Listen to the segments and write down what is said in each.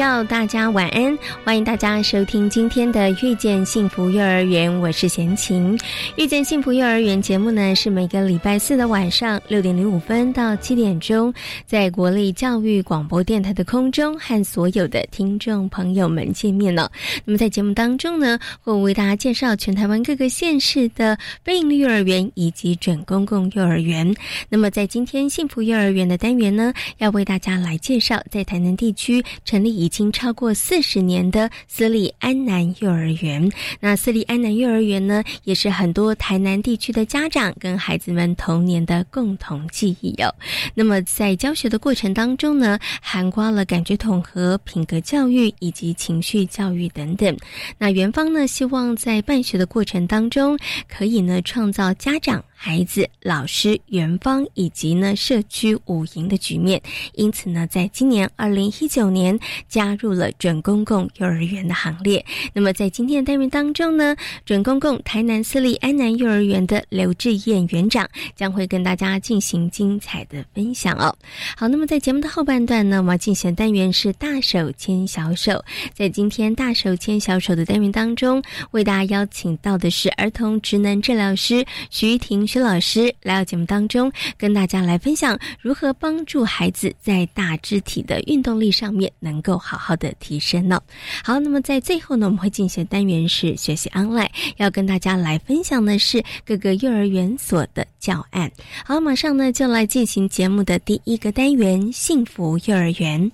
要大家晚安，欢迎大家收听今天的遇见幸福幼儿园，我是贤琴。遇见幸福幼儿园节目呢，是每个礼拜四的晚上六点零五分到七点钟，在国立教育广播电台的空中和所有的听众朋友们见面了。那么在节目当中呢，会为大家介绍全台湾各个县市的非营利幼儿园以及准公共幼儿园。那么在今天幸福幼儿园的单元呢，要为大家来介绍在台南地区成立以经超过四十年的私立安南幼儿园，那私立安南幼儿园呢，也是很多台南地区的家长跟孩子们童年的共同记忆哦。那么在教学的过程当中呢，涵盖了感觉统合、品格教育以及情绪教育等等。那园方呢，希望在办学的过程当中，可以呢创造家长。孩子、老师、园方以及呢社区五营的局面，因此呢，在今年二零一九年加入了准公共幼儿园的行列。那么在今天的单元当中呢，准公共台南私立安南幼儿园的刘志燕园长将会跟大家进行精彩的分享哦。好，那么在节目的后半段呢，我们进行单元是大手牵小手。在今天大手牵小手的单元当中，为大家邀请到的是儿童职能治疗师徐婷。徐老师来到节目当中，跟大家来分享如何帮助孩子在大肢体的运动力上面能够好好的提升呢？好，那么在最后呢，我们会进行单元是学习 online，要跟大家来分享的是各个幼儿园所的教案。好，马上呢就来进行节目的第一个单元——幸福幼儿园。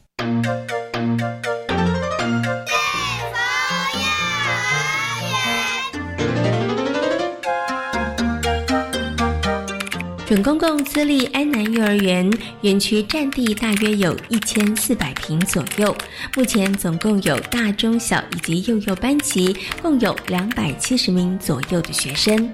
准公共私立安南幼儿园园区占地大约有一千四百平左右，目前总共有大、中、小以及幼幼班级，共有两百七十名左右的学生。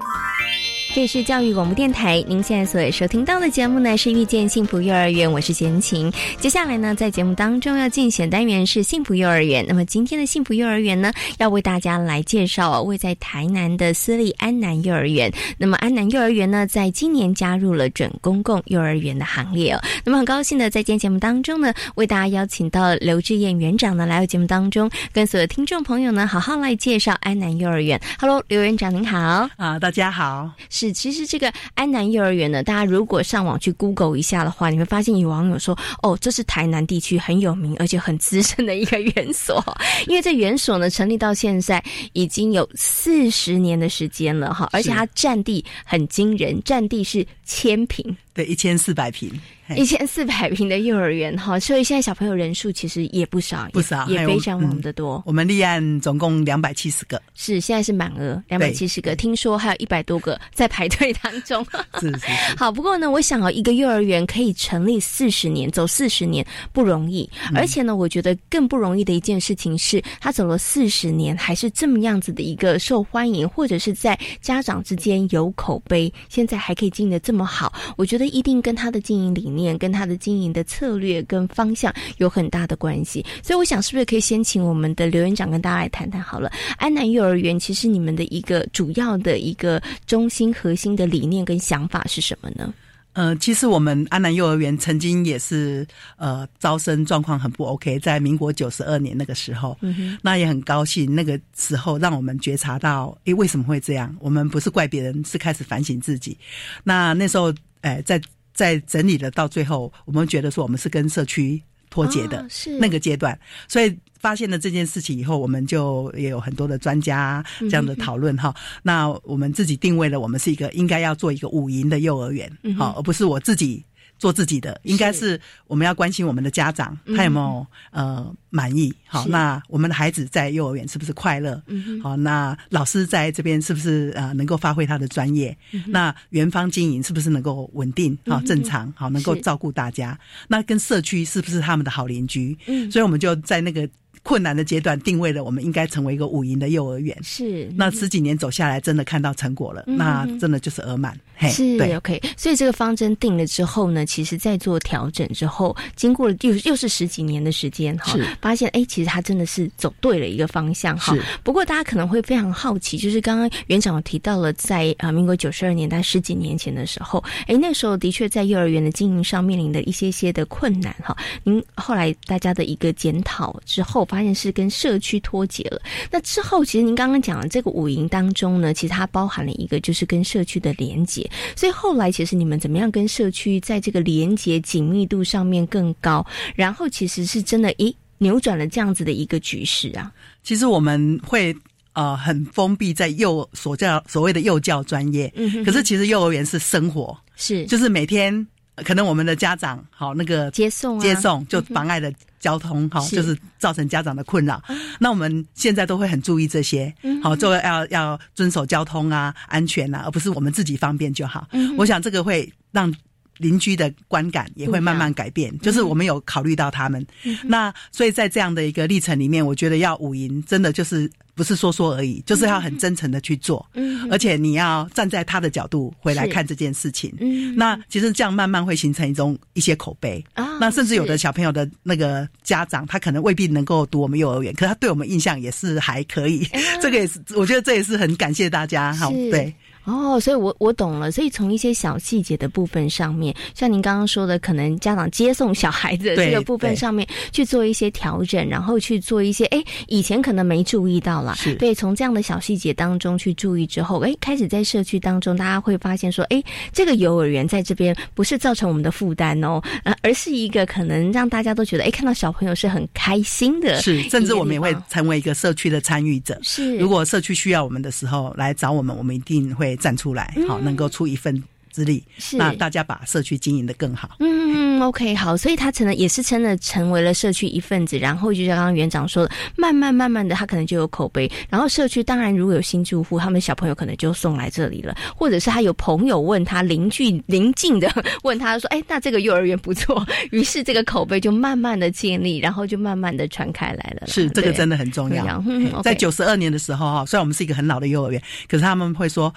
这里是教育广播电台，您现在所收听到的节目呢是遇见幸福幼儿园，我是贤琴。接下来呢，在节目当中要进行单元是幸福幼儿园。那么今天的幸福幼儿园呢，要为大家来介绍位在台南的私立安南幼儿园。那么安南幼儿园呢，在今年加入了准公共幼儿园的行列。哦。那么很高兴的在今天节目当中呢，为大家邀请到刘志燕园长呢来到节目当中，跟所有听众朋友呢好好来介绍安南幼儿园。Hello，刘园长您好啊，大家好。是，其实这个安南幼儿园呢，大家如果上网去 Google 一下的话，你会发现有网友说，哦，这是台南地区很有名而且很资深的一个园所，因为这园所呢成立到现在已经有四十年的时间了哈，而且它占地很惊人，占地是千平。对，一千四百平，一千四百平的幼儿园哈，所以现在小朋友人数其实也不少，不少，也非常忙的多。我们立案总共两百七十个，是现在是满额两百七十个，听说还有一百多个 在排队当中。是 是是。好，不过呢，我想啊，一个幼儿园可以成立四十年，走四十年不容易，而且呢，我觉得更不容易的一件事情是，他走了四十年还是这么样子的一个受欢迎，或者是在家长之间有口碑，现在还可以经营的这么好，我觉得。一定跟他的经营理念、跟他的经营的策略跟方向有很大的关系，所以我想是不是可以先请我们的刘院长跟大家来谈谈好了。安南幼儿园其实你们的一个主要的一个中心核心的理念跟想法是什么呢？呃，其实我们安南幼儿园曾经也是呃招生状况很不 OK，在民国九十二年那个时候，那也很高兴那个时候让我们觉察到，诶，为什么会这样？我们不是怪别人，是开始反省自己。那那时候。哎，在在整理了到最后，我们觉得说我们是跟社区脱节的是那个阶段，所以发现了这件事情以后，我们就也有很多的专家这样的讨论哈。那我们自己定位了，我们是一个应该要做一个五营的幼儿园，好，而不是我自己。做自己的，应该是我们要关心我们的家长，他有没有呃满意？好，那我们的孩子在幼儿园是不是快乐？好，那老师在这边是不是呃能够发挥他的专业？那园方经营是不是能够稳定？好，正常好，能够照顾大家。那跟社区是不是他们的好邻居？嗯，所以我们就在那个。困难的阶段定位了，我们应该成为一个五营的幼儿园。是，那十几年走下来，真的看到成果了，那真的就是额满。是，OK。所以这个方针定了之后呢，其实在做调整之后，经过了又又是十几年的时间哈，发现哎，其实他真的是走对了一个方向哈。不过大家可能会非常好奇，就是刚刚园长提到了，在啊民国九十二年代十几年前的时候，哎，那时候的确在幼儿园的经营上面临的一些些的困难哈。您后来大家的一个检讨之后。发现是跟社区脱节了。那之后，其实您刚刚讲的这个五营当中呢，其实它包含了一个就是跟社区的连接。所以后来，其实你们怎么样跟社区在这个连接紧密度上面更高？然后，其实是真的，咦，扭转了这样子的一个局势啊。其实我们会呃很封闭在幼所教所谓的幼教专业，嗯可是其实幼儿园是生活，是就是每天。可能我们的家长好那个接送接送就妨碍了交通，好就是造成家长的困扰。那我们现在都会很注意这些，好做要要遵守交通啊安全啊，而不是我们自己方便就好。嗯我想这个会让邻居的观感也会慢慢改变，就是我们有考虑到他们。那所以在这样的一个历程里面，我觉得要五营真的就是。不是说说而已，就是要很真诚的去做，嗯，而且你要站在他的角度回来看这件事情，嗯，那其实这样慢慢会形成一种一些口碑。啊，那甚至有的小朋友的那个家长，他可能未必能够读我们幼儿园，可他对我们印象也是还可以，这个也是，我觉得这也是很感谢大家，哈，对。哦，所以我我懂了。所以从一些小细节的部分上面，像您刚刚说的，可能家长接送小孩子这个部分上面去做一些调整，然后去做一些哎，以前可能没注意到了。对，从这样的小细节当中去注意之后，哎，开始在社区当中，大家会发现说，哎，这个幼儿园在这边不是造成我们的负担哦，呃，而是一个可能让大家都觉得，哎，看到小朋友是很开心的。是，甚至我们也会成为一个社区的参与者。是，如果社区需要我们的时候来找我们，我们一定会。站出来，好，能够出一份。之力，那大家把社区经营的更好。嗯，OK，好，所以他成了，也是真的成为了社区一份子。然后就像刚刚园长说的，慢慢慢慢的，他可能就有口碑。然后社区当然如果有新住户，他们小朋友可能就送来这里了，或者是他有朋友问他邻居邻近的问他说，哎，那这个幼儿园不错，于是这个口碑就慢慢的建立，然后就慢慢的传开来了。是，这个真的很重要。在九十二年的时候哈，虽然我们是一个很老的幼儿园，可是他们会说。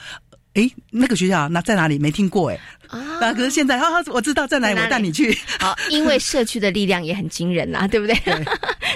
哎，那个学校那在哪里？没听过哎。啊，可是现在，哈哈，我知道在哪里，我带你去。好，因为社区的力量也很惊人呐，对不对？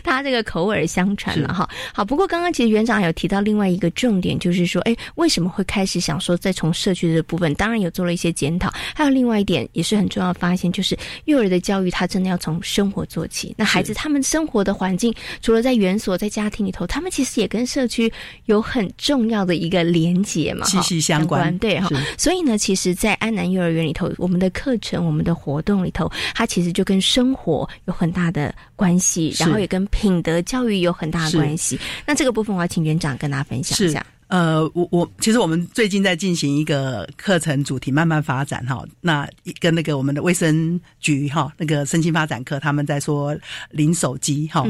他这个口耳相传了哈。好，不过刚刚其实园长有提到另外一个重点，就是说，哎，为什么会开始想说再从社区的部分？当然有做了一些检讨，还有另外一点也是很重要的发现，就是幼儿的教育，他真的要从生活做起。那孩子他们生活的环境，除了在园所、在家庭里头，他们其实也跟社区有很重要的一个连结嘛，息息相关。对哈，所以呢，其实，在安南幼儿园里头，我们的课程、我们的活动里头，它其实就跟生活有很大的关系，然后也跟品德教育有很大的关系。那这个部分，我要请园长跟大家分享一下。呃，我我其实我们最近在进行一个课程主题慢慢发展哈，那跟那个我们的卫生局哈那个身心发展课，他们在说零手机哈，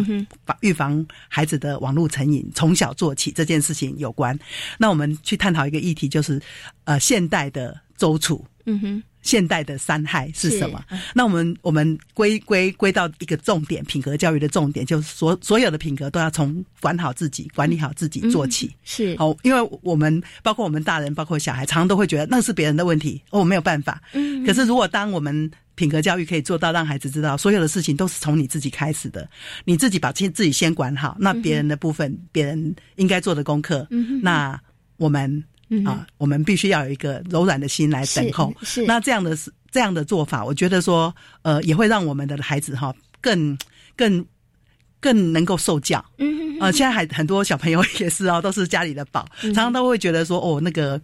防预防孩子的网络成瘾，从小做起这件事情有关。那我们去探讨一个议题，就是呃现代的周处。嗯哼。现代的伤害是什么？那我们我们归归归到一个重点，品格教育的重点，就是所所有的品格都要从管好自己、管理好自己做起。是好，因为我们包括我们大人，包括小孩，常常都会觉得那是别人的问题，我没有办法。嗯。可是如果当我们品格教育可以做到，让孩子知道所有的事情都是从你自己开始的，你自己把先自己先管好，那别人的部分，别人应该做的功课，那我们。啊，我们必须要有一个柔软的心来等候。是，那这样的这样的做法，我觉得说，呃，也会让我们的孩子哈更更更能够受教。嗯嗯。啊，现在还很多小朋友也是哦，都是家里的宝，常常都会觉得说，哦，那个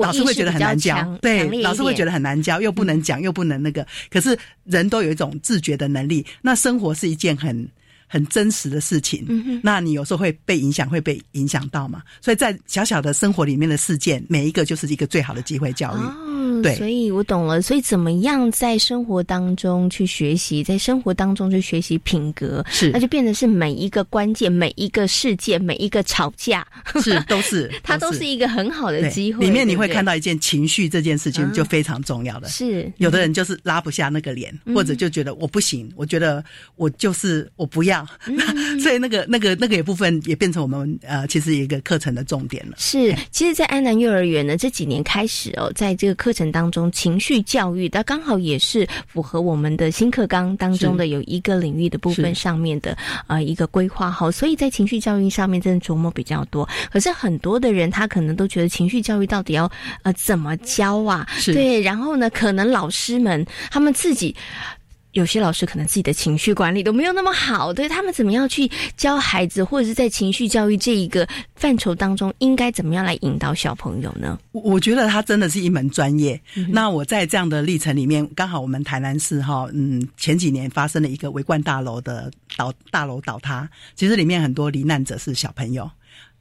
老师会觉得很难教，对，老师会觉得很难教，又不能讲，又不能那个。可是人都有一种自觉的能力，那生活是一件很。很真实的事情，嗯那你有时候会被影响，会被影响到嘛。所以在小小的生活里面的事件，每一个就是一个最好的机会教育。哦，对所以我懂了。所以怎么样在生活当中去学习，在生活当中去学习品格，是那就变成是每一个关键、每一个事件、每一个吵架，是 都是，它都是一个很好的机会。里面你会看到一件情绪这件事情嗯就非常重要的。是有的人就是拉不下那个脸，嗯或者就觉得我不行，我觉得我就是我不要，嗯 所以那个那个那个也部分也变成我们呃其实一个课程的重点了。是，其实，在安南幼儿园呢，这几年开始哦，在这个课程当中，情绪教育，它刚好也是符合我们的新课纲当中的有一个领域的部分上面的呃一个规划哈，所以在情绪教育上面真的琢磨比较多。可是很多的人他可能都觉得情绪教育到底要呃怎么教啊？对，然后呢，可能老师们他们自己。有些老师可能自己的情绪管理都没有那么好，对他们怎么样去教孩子，或者是在情绪教育这一个范畴当中，应该怎么样来引导小朋友呢？我我觉得他真的是一门专业。嗯那我在这样的历程里面，刚好我们台南市哈，嗯，前几年发生了一个围冠大楼的倒大楼倒塌，其实里面很多罹难者是小朋友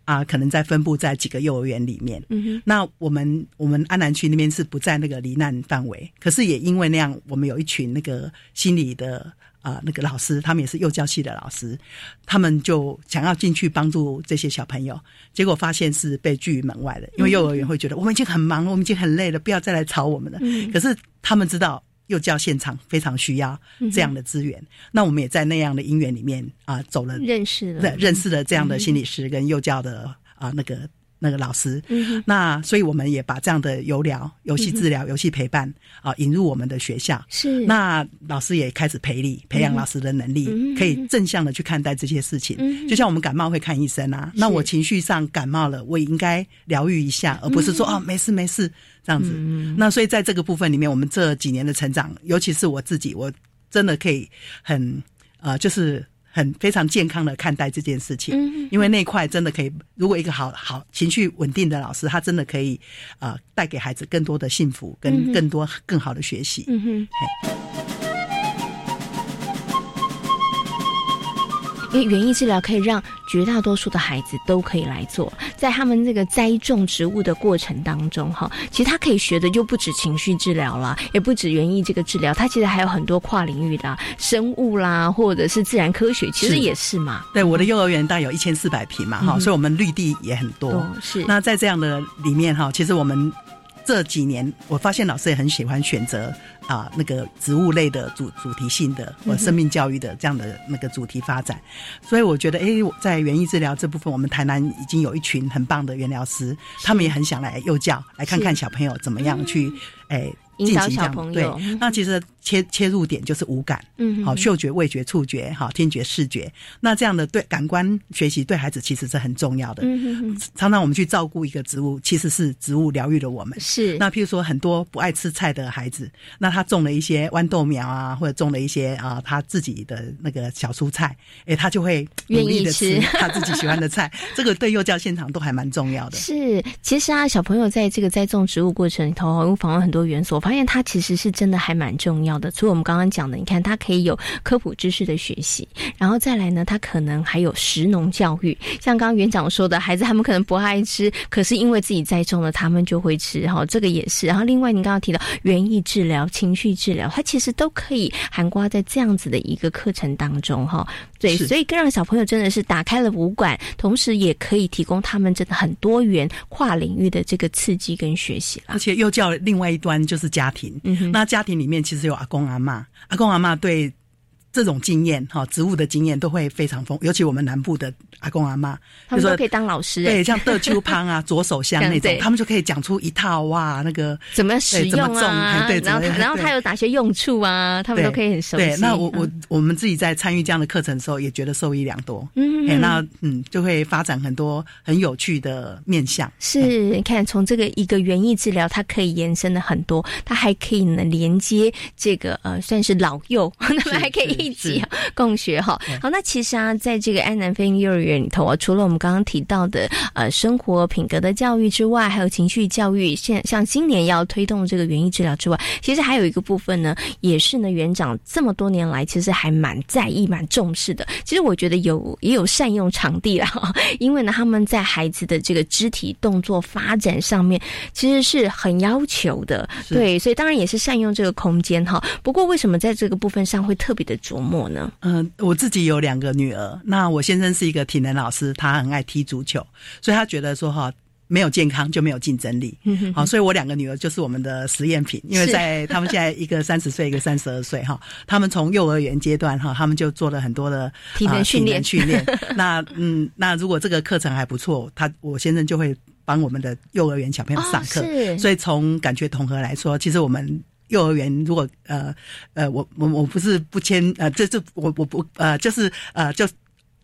啊，可能在分布在几个幼儿园里面。嗯哼，那我们我们安南区那边是不在那个罹难范围，可是也因为那样，我们有一群那个心理的啊、呃那个老师，他们也是幼教系的老师，他们就想要进去帮助这些小朋友，结果发现是被拒于门外的，因为幼儿园会觉得我们已经很忙了，我们已经很累了，不要再来吵我们了。可是他们知道。幼教现场非常需要这样的资源，那我们也在那样的因缘里面啊、走了认识了，认识了这样的心理师跟幼教的啊、那个那个老师。嗯那所以我们也把这样的游疗、游戏治疗、游戏陪伴啊、引入我们的学校。是。那老师也开始培力，培养老师的能力，嗯可以正向的去看待这些事情。嗯就像我们感冒会看医生啊，那我情绪上感冒了，我也应该疗愈一下，而不是说、嗯哦没事没事这样子。那所以在这个部分里面，我们这几年的成长，尤其是我自己，我真的可以很呃，就是很非常健康的看待这件事情。嗯因为那一块真的可以，如果一个好好情绪稳定的老师，他真的可以呃带给孩子更多的幸福，跟更多更好的学习。嗯哼。因为园艺治疗可以让绝大多数的孩子都可以来做，在他们这个栽种植物的过程当中，哈，其实他可以学的就不止情绪治疗啦，也不止园艺这个治疗，它其实还有很多跨领域的、啊、生物啦，或者是自然科学，其实也是嘛。对，我的幼儿园大概有一千四百平嘛，哈、所以我们绿地也很多。哦是那在这样的里面哈，其实我们这几年我发现老师也很喜欢选择啊、那个植物类的主主题性的或生命教育的这样的那个主题发展，所以我觉得诶，我在园艺治疗这部分，我们台南已经有一群很棒的园疗师，他们也很想来幼教，来看看小朋友怎么样去诶。引导进行这样小朋友。对，那其实切切入点就是五感，嗯好，嗅觉、味觉、触觉，好，听觉、视觉。那这样的对感官学习对孩子其实是很重要的。常常我们去照顾一个植物，其实是植物疗愈了我们。是那譬如说，很多不爱吃菜的孩子，那他种了一些豌豆苗啊，或者种了一些啊他自己的那个小蔬菜，诶，他就会努力的吃他自己喜欢的菜。这个对幼教现场都还蛮重要的。是，其实啊，小朋友在这个栽种植物过程里头，我访问很多元素，我发现它其实是真的还蛮重要的。除了我们刚刚讲的，你看它可以有科普知识的学习，然后再来呢，它可能还有食农教育。像刚刚园长说的，孩子他们可能不爱吃，可是因为自己栽种了，他们就会吃哈，这个也是。然后另外，您刚刚提到园艺治疗、情绪治疗，它其实都可以涵盖在这样子的一个课程当中哈。对，所以更让小朋友真的是打开了五感，同时也可以提供他们真的很多元跨领域的这个刺激跟学习啦而。且又叫另外一端就是家庭，嗯哼那家庭里面其实有阿公阿妈，阿公阿妈对这种经验哈，植物的经验都会非常丰，尤其我们南部的阿公阿妈，他们都可以当老师、对，哎像德秋潘啊、左手香那种，他们就可以讲出一套哇，那个怎么使用啊？哎对然后然后它有哪些用处啊？他们都可以很熟悉。对，那我我嗯我们自己在参与这样的课程的时候，也觉得受益良多。嗯哎，那嗯，就会发展很多很有趣的面向。是，你看从这个一个园艺治疗，它可以延伸的很多，它还可以呢连接这个呃算是老幼，他们还可以一一起共学哈。好，那其实啊，在这个安南飞鹰幼儿园里头啊，除了我们刚刚提到的呃生活品格的教育之外，还有情绪教育，现像今年要推动这个园艺治疗之外，其实还有一个部分呢，也是呢园长这么多年来其实还蛮在意、蛮重视的。其实我觉得有也有善用场地了，因为呢他们在孩子的这个肢体动作发展上面其实是很要求的，对，所以当然也是善用这个空间哈。不过为什么在这个部分上会特别的琢磨呢？嗯，我自己有两个女儿，那我先生是一个体能老师，他很爱踢足球，所以他觉得说哈，没有健康就没有竞争力。好，所以我两个女儿就是我们的实验品，因为在 他们现在一个三十岁，一个三十二岁哈，他们从幼儿园阶段哈，他们就做了很多的体能训练训练。那嗯，那如果这个课程还不错，他我先生就会帮我们的幼儿园小朋友上课。所以从感觉统合来说，其实我们。幼儿园如果呃呃我我我不是不签呃这这我我不呃就是呃就。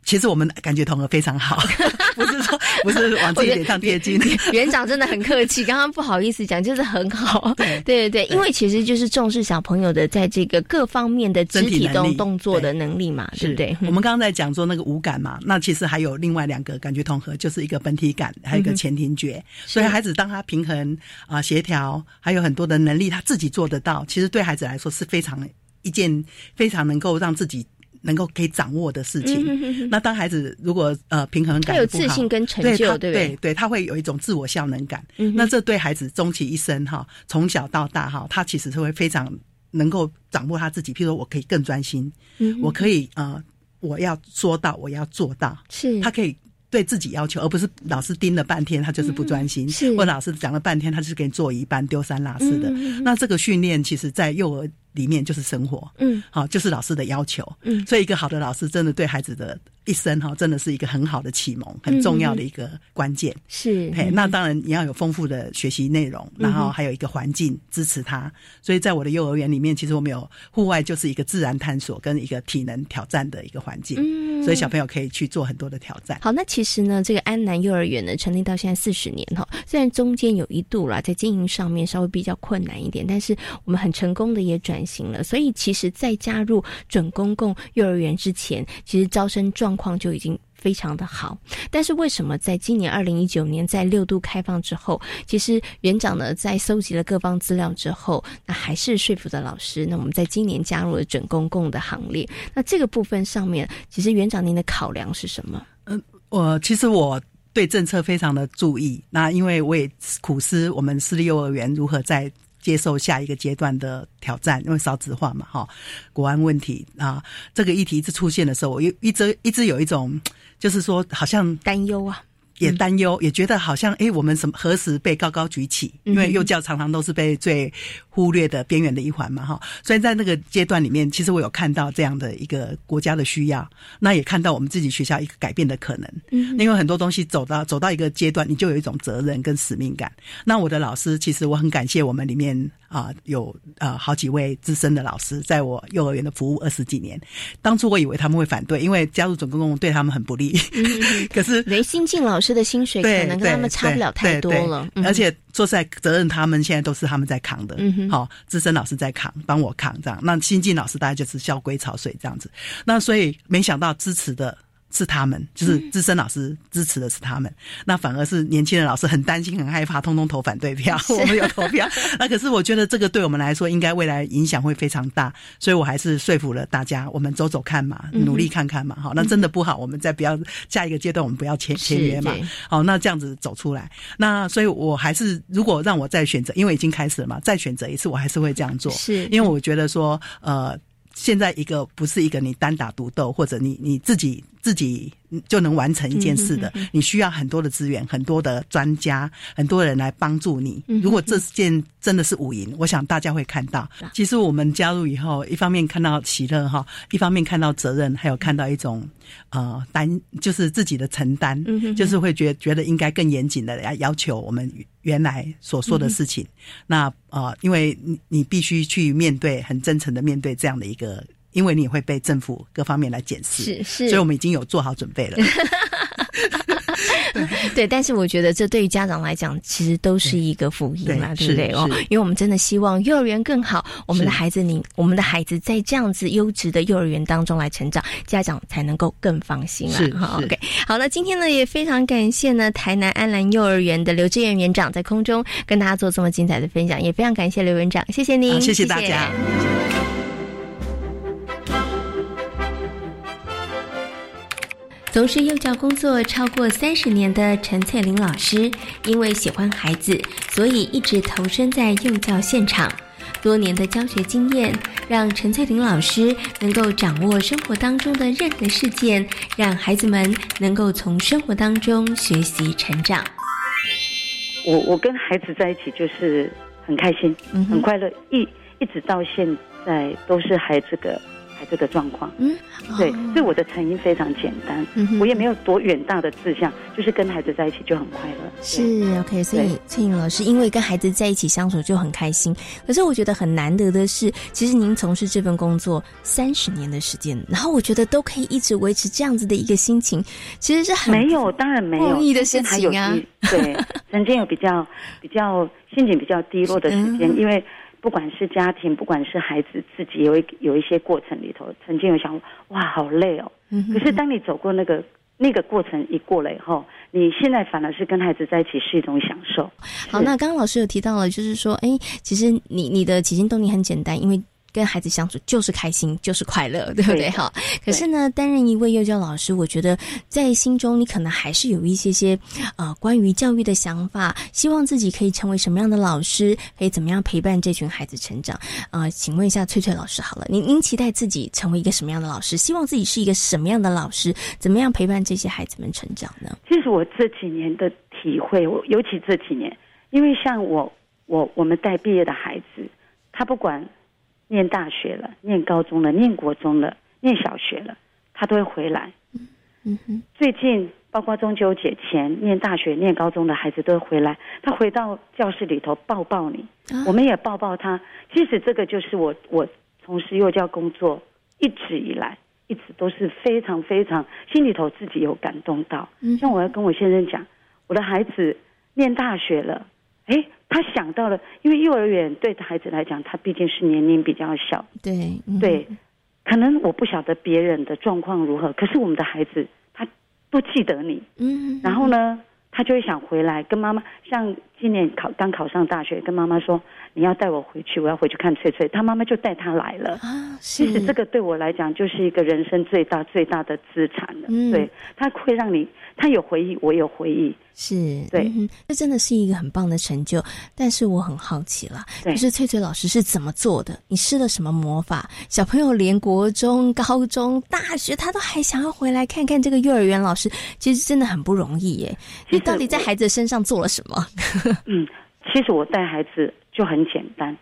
其实我们感觉同合非常好，不是说 不是往自己脸上贴金。园长真的很客气，刚刚不好意思讲，就是很好。对对对，因为其实就是重视小朋友的在这个各方面的肢体动动作的能力嘛，对不对？我们刚刚在讲说那个五感嘛，那其实还有另外两个感觉统合，就是一个本体感，还有一个前庭觉。所以孩子当他平衡啊协调，还有很多的能力，他自己做得到，其实对孩子来说是非常一件非常能够让自己。能够可以掌握的事情，那当孩子如果呃平衡感有自信跟成就，对对对，他会有一种自我效能感。那这对孩子终其一生哈，从小到大哈，他其实是会非常能够掌握他自己。譬如说我可以更专心，我可以呃，我要说到我要做到，是他可以对自己要求，而不是老师盯了半天他就是不专心，或老师讲了半天他就是给你做一半丢三落四的。那这个训练其实，在幼儿。里面就是生活，嗯，好，就是老师的要求，嗯，所以一个好的老师真的对孩子的一生哈，真的是一个很好的启蒙，很重要的一个关键，是，嘿，那当然你要有丰富的学习内容，然后还有一个环境支持他，所以在我的幼儿园里面，其实我们有户外就是一个自然探索跟一个体能挑战的一个环境，嗯，所以小朋友可以去做很多的挑战。好，那其实呢，这个安南幼儿园呢，成立到现在四十年哈，虽然中间有一度啦，在经营上面稍微比较困难一点，但是我们很成功的也转。行了，所以其实，在加入准公共幼儿园之前，其实招生状况就已经非常的好。但是，为什么在今年二零一九年在六度开放之后，其实园长呢在搜集了各方资料之后，那还是说服的老师，那我们在今年加入了准公共的行列。那这个部分上面，其实园长您的考量是什么？嗯，我其实我对政策非常的注意。那因为我也苦思我们私立幼儿园如何在。接受下一个阶段的挑战，因为少子化嘛，哈，国安问题啊，这个议题一直出现的时候，我一一直一直有一种，就是说好像担忧啊。也担忧，也觉得好像哎，我们什么何时被高高举起？因为幼教常常都是被最忽略的边缘的一环嘛，哈。所以在那个阶段里面，其实我有看到这样的一个国家的需要，那也看到我们自己学校一个改变的可能。嗯，因为很多东西走到走到一个阶段，你就有一种责任跟使命感。那我的老师，其实我很感谢我们里面啊有呃好几位资深的老师，在我幼儿园的服务二十几年。当初我以为他们会反对，因为加入总公共对他们很不利。可是雷新进老。师的薪水可能跟他们差不了太多了，而且说实在，责任他们现在都是他们在扛的。好，资深老师在扛，帮我扛这样。那新进老师大概就是笑归潮水这样子。那所以没想到支持的。是他们，就是资深老师支持的是他们，那反而是年轻的老师很担心、很害怕，通通投反对票。我们有投票，那可是我觉得这个对我们来说，应该未来影响会非常大，所以我还是说服了大家，我们走走看嘛，努力看看嘛。好，那真的不好，我们再不要下一个阶段，我们不要签签约嘛。好，那这样子走出来，那所以我还是如果让我再选择，因为已经开始了嘛，再选择一次，我还是会这样做。是因为我觉得说，呃。现在一个不是一个你单打独斗，或者你你自己自己就能完成一件事的，你需要很多的资源、很多的专家、很多人来帮助你。如果这件真的是五赢，我想大家会看到。其实我们加入以后，一方面看到喜乐哈，一方面看到责任，还有看到一种呃担，就是自己的承担，就是会觉觉得应该更严谨的来要求我们。原来所说的事情，那呃，因为你你必须去面对，很真诚的面对这样的一个，因为你会被政府各方面来检视，是是，所以我们已经有做好准备了。对，但是我觉得这对于家长来讲，其实都是一个福音嘛，对不对哦？因为我们真的希望幼儿园更好，我们的孩子，你我们的孩子在这样子优质的幼儿园当中来成长，家长才能够更放心了。好，OK，好了，今天呢也非常感谢呢台南安兰幼儿园的刘志远园长在空中跟大家做这么精彩的分享，也非常感谢刘园长，谢谢您，谢谢大家。从事幼教工作超过三十年的陈翠玲老师，因为喜欢孩子，所以一直投身在幼教现场。多年的教学经验，让陈翠玲老师能够掌握生活当中的任何事件，让孩子们能够从生活当中学习成长。我我跟孩子在一起就是很开心，很快乐，一一直到现在都是孩子的。这个状况，嗯，对，所以我的成因非常简单，嗯我也没有多远大的志向，就是跟孩子在一起就很快乐。是 OK，所以翠颖老师因为跟孩子在一起相处就很开心。可是我觉得很难得的是，其实您从事这份工作三十年的时间，然后我觉得都可以一直维持这样子的一个心情，其实是很没有，当然没有容易的事情啊。对，曾经有比较比较心情比较低落的时间，因为。不管是家庭，不管是孩子自己，有一有一些过程里头，曾经有想，哇，好累哦。可是当你走过那个那个过程一过了以后，你现在反而是跟孩子在一起是一种享受。好，那刚刚老师有提到了，就是说，哎，其实你你的起心动念很简单，因为。跟孩子相处就是开心，就是快乐，对不对？哈，可是呢，担任一位幼教老师，我觉得在心中你可能还是有一些些呃关于教育的想法，希望自己可以成为什么样的老师，可以怎么样陪伴这群孩子成长。呃，请问一下翠翠老师，好了，您您期待自己成为一个什么样的老师？希望自己是一个什么样的老师？怎么样陪伴这些孩子们成长呢？其实我这几年的体会，我尤其这几年，因为像我我我们带毕业的孩子，他不管。念大学了，念高中了，念国中了，念小学了，他都会回来。嗯哼，最近包括中秋节前念大学、念高中的孩子都会回来。他回到教室里头抱抱你，我们也抱抱他。其实这个就是我我从事幼教工作一直以来，一直都是非常非常心里头自己有感动到。像我要跟我先生讲，我的孩子念大学了，哎。他想到了，因为幼儿园对孩子来讲，他毕竟是年龄比较小，对对，可能我不晓得别人的状况如何，可是我们的孩子他都记得你，嗯，然后呢，他就会想回来跟妈妈，像今年考刚考上大学，跟妈妈说你要带我回去，我要回去看翠翠，他妈妈就带他来了啊。其实这个对我来讲就是一个人生最大最大的资产了，嗯对，他会让你。他有回忆，我有回忆，是对，这真的是一个很棒的成就。但是我很好奇了，就是翠翠老师是怎么做的？你施了什么魔法？小朋友连国中、高中、大学，他都还想要回来看看这个幼儿园老师，其实真的很不容易耶。你到底在孩子身上做了什么？嗯，其实我带孩子就很简单，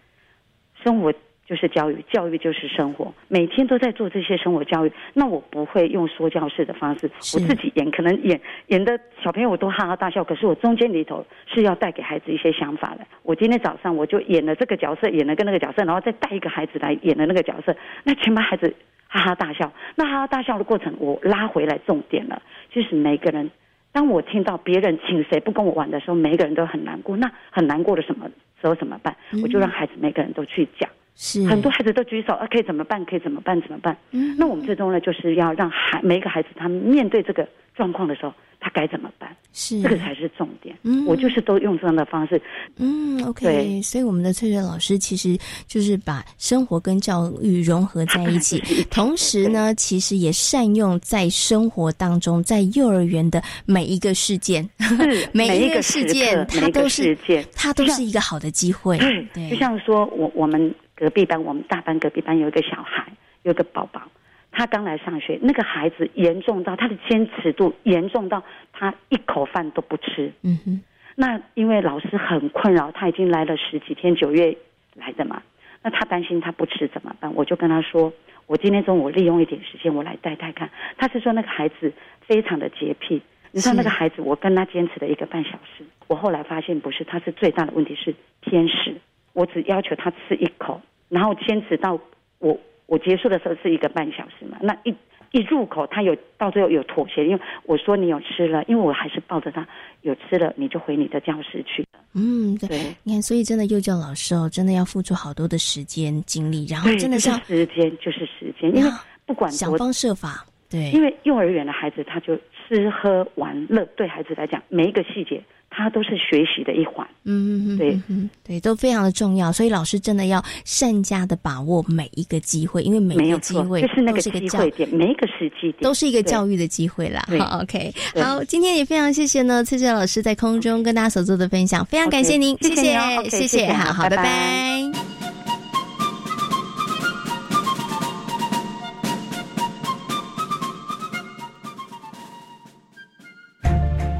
生活。就是教育，教育就是生活，每天都在做这些生活教育。那我不会用说教式的方式，我自己演，可能演演的小朋友我都哈哈大笑。可是我中间里头是要带给孩子一些想法的。我今天早上我就演了这个角色，演了跟那个角色，然后再带一个孩子来演了那个角色，那全班孩子哈哈大笑。那哈哈大笑的过程，我拉回来重点了，就是每个人，当我听到别人请谁不跟我玩的时候，每个人都很难过。那很难过的什么时候怎么办？我就让孩子每个人都去讲。是很多孩子都举手啊，可以怎么办？可以怎么办？怎么办？嗯，那我们最终呢，就是要让孩每一个孩子，他面对这个状况的时候，他该怎么办？是这个才是重点。嗯，我就是都用这样的方式。嗯，OK。所以我们的翠翠老师其实就是把生活跟教育融合在一起，同时呢，其实也善用在生活当中，在幼儿园的每一个事件，每一个事件，它都是它都是一个好的机会。对，就像说我我们。隔壁班，我们大班隔壁班有一个小孩，有个宝宝，他刚来上学。那个孩子严重到他的坚持度严重到他一口饭都不吃。嗯哼。那因为老师很困扰，他已经来了十几天，九月来的嘛。那他担心他不吃怎么办？我就跟他说：“我今天中午利用一点时间，我来带带看。”他是说那个孩子非常的洁癖。你知道那个孩子，我跟他坚持了一个半小时。我后来发现不是，他是最大的问题是偏食。我只要求他吃一口。然后坚持到我我结束的时候是一个半小时嘛，那一一入口他有到最后有妥协，因为我说你有吃了，因为我还是抱着他有吃了，你就回你的教室去了。嗯，对，你看，所以真的幼教老师哦，真的要付出好多的时间精力，然后真的是时间就是时间，因为不管想方设法，对，因为幼儿园的孩子他就吃喝玩乐，对孩子来讲每一个细节。它都是学习的一环，嗯嗯，对，对，都非常的重要，所以老师真的要善加的把握每一个机会，因为每一个机会就是那个机会点，每一个时机点都是一个教育的机会啦。好，OK，好，今天也非常谢谢呢，翠翠老师在空中跟大家所做的分享，非常感谢您，谢谢，谢谢，好好，拜拜。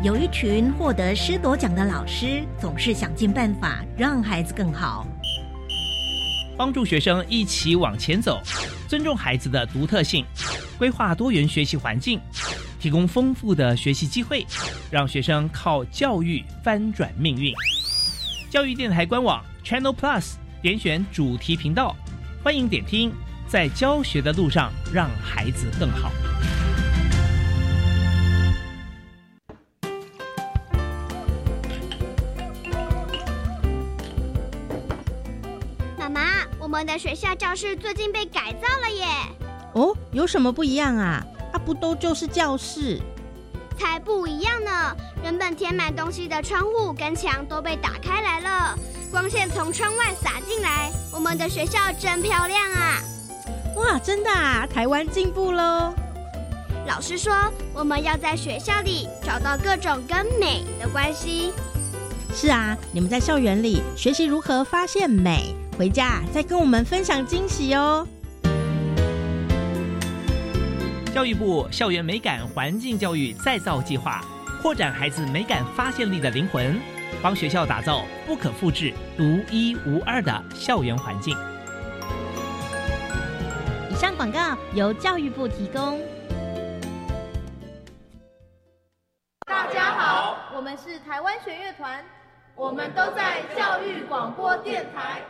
有一群获得师铎奖的老师，总是想尽办法让孩子更好，帮助学生一起往前走，尊重孩子的独特性，规划多元学习环境，提供丰富的学习机会，让学生靠教育翻转命运。教育电台官网 Channel Plus 点选主题频道，欢迎点听，在教学的路上让孩子更好。们的学校教室最近被改造了耶！哦，有什么不一样啊？啊，不都就是教室？才不一样呢！原本填满东西的窗户跟墙都被打开来了，光线从窗外洒进来。我们的学校真漂亮啊！哇，真的啊！台湾进步喽！老师说，我们要在学校里找到各种跟美的关系。是啊，你们在校园里学习如何发现美。回家再跟我们分享惊喜哦！教育部校园美感环境教育再造计划，扩展孩子美感发现力的灵魂，帮学校打造不可复制、独一无二的校园环境。以上广告由教育部提供。大家好，我们是台湾学乐团，我们都在教育广播电台。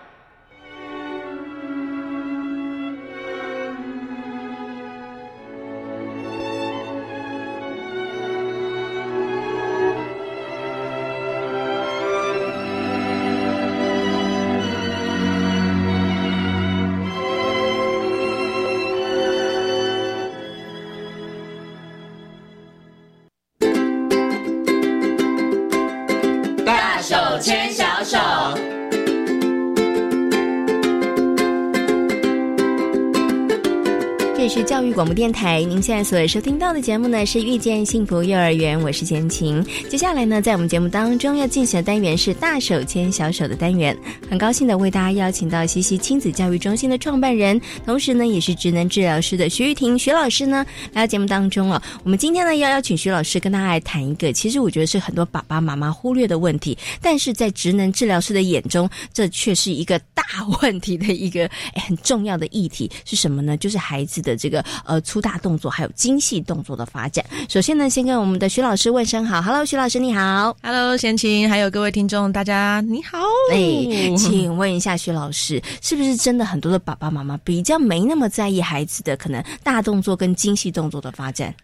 广播电台，您现在所收听到的节目呢是遇见幸福幼儿园，我是贤琴。接下来呢，在我们节目当中要进行的单元是大手牵小手的单元，很高兴的为大家邀请到西西亲子教育中心的创办人，同时呢也是职能治疗师的徐玉婷徐老师呢来到节目当中了。我们今天呢要邀请徐老师跟大家来谈一个，其实我觉得是很多爸爸妈妈忽略的问题，但是在职能治疗师的眼中，这却是一个大问题的一个很重要的议题是什么呢？就是孩子的。这个呃粗大动作还有精细动作的发展。首先呢，先跟我们的徐老师问声好，Hello，徐老师你好，Hello，贤琴，还有各位听众，大家你好。哎，请问一下徐老师，是不是真的很多的爸爸妈妈比较没那么在意孩子的可能大动作跟精细动作的发展？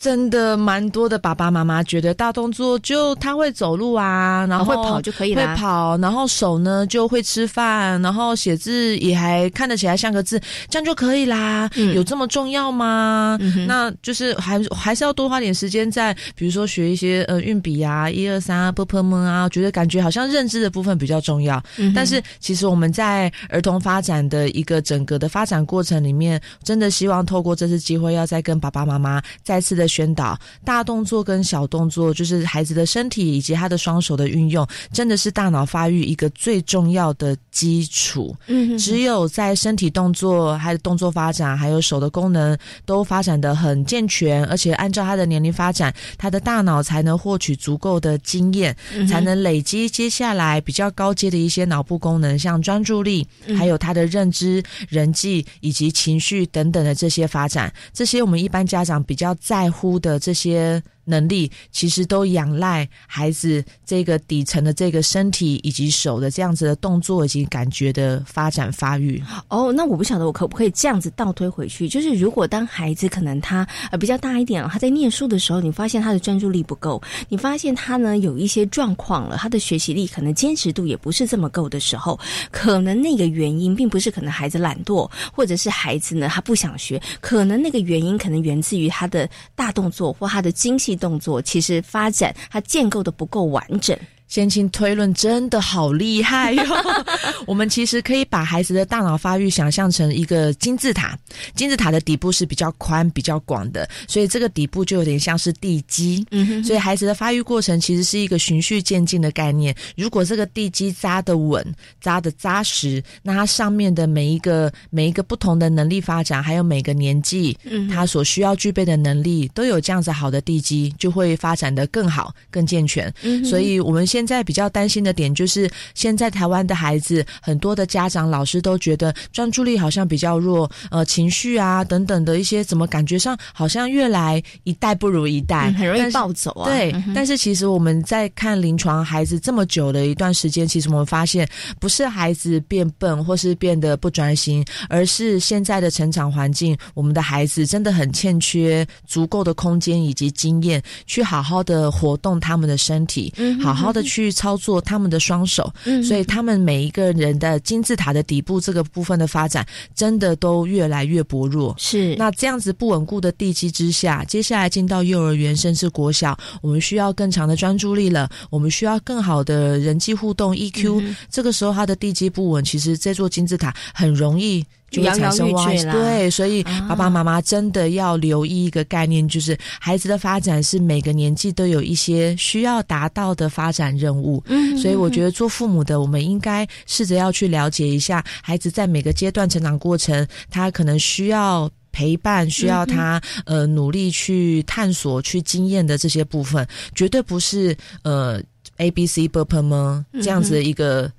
真的蛮多的爸爸妈妈觉得大动作就他会走路啊，然后会跑就可以了，会跑，然后手呢就会吃饭，然后写字也还看得起来像个字，这样就可以啦。有这么重要吗？那就是还还是要多花点时间在，比如说学一些呃运笔啊，一二三啊，啵啵么啊，觉得感觉好像认知的部分比较重要。但是其实我们在儿童发展的一个整个的发展过程里面，真的希望透过这次机会，要再跟爸爸妈妈再次的。宣导大动作跟小动作，就是孩子的身体以及他的双手的运用，真的是大脑发育一个最重要的基础。嗯，只有在身体动作、还有动作发展，还有手的功能都发展的很健全，而且按照他的年龄发展，他的大脑才能获取足够的经验，才能累积接下来比较高阶的一些脑部功能，像专注力，还有他的认知、人际以及情绪等等的这些发展。这些我们一般家长比较在乎。哭的这些能力其实都仰赖孩子这个底层的这个身体以及手的这样子的动作以及感觉的发展发育。哦，那我不晓得我可不可以这样子倒推回去，就是如果当孩子可能他呃比较大一点了，他在念书的时候，你发现他的专注力不够，你发现他呢有一些状况了，他的学习力可能坚持度也不是这么够的时候，可能那个原因并不是可能孩子懒惰，或者是孩子呢他不想学，可能那个原因可能源自于他的大动作或他的精细。动作其实发展它建构的不够完整。先秦推论真的好厉害哟！我们其实可以把孩子的大脑发育想象成一个金字塔，金字塔的底部是比较宽、比较广的，所以这个底部就有点像是地基。嗯哼，所以孩子的发育过程其实是一个循序渐进的概念。如果这个地基扎得稳、扎得扎实，那它上面的每一个、每一个不同的能力发展，还有每个年纪，嗯，他所需要具备的能力，都有这样子好的地基，就会发展的更好、更健全。嗯，所以我们现现在比较担心的点就是，现在台湾的孩子很多的家长、老师都觉得专注力好像比较弱，呃，情绪啊等等的一些，怎么感觉上好像越来一代不如一代，很容易暴走啊。对，但是其实我们在看临床孩子这么久的一段时间，其实我们发现不是孩子变笨或是变得不专心，而是现在的成长环境，我们的孩子真的很欠缺足够的空间以及经验，去好好的活动他们的身体，嗯好好的。去操作他们的双手，嗯所以他们每一个人的金字塔的底部这个部分的发展，真的都越来越薄弱。是那这样子不稳固的地基之下，接下来进到幼儿园甚至国小，我们需要更强的专注力了，我们需要更好的人际互动 EQ。这个时候，它的地基不稳，其实这座金字塔很容易。就摇摇欲坠了，对，所以爸爸妈妈真的要留意一个概念，就是孩子的发展是每个年纪都有一些需要达到的发展任务。嗯，所以我觉得做父母的，我们应该试着要去了解一下孩子在每个阶段成长过程，他可能需要陪伴，需要他呃努力去探索、去经验的这些部分，绝对不是呃 A B C B P M 这样子的一个。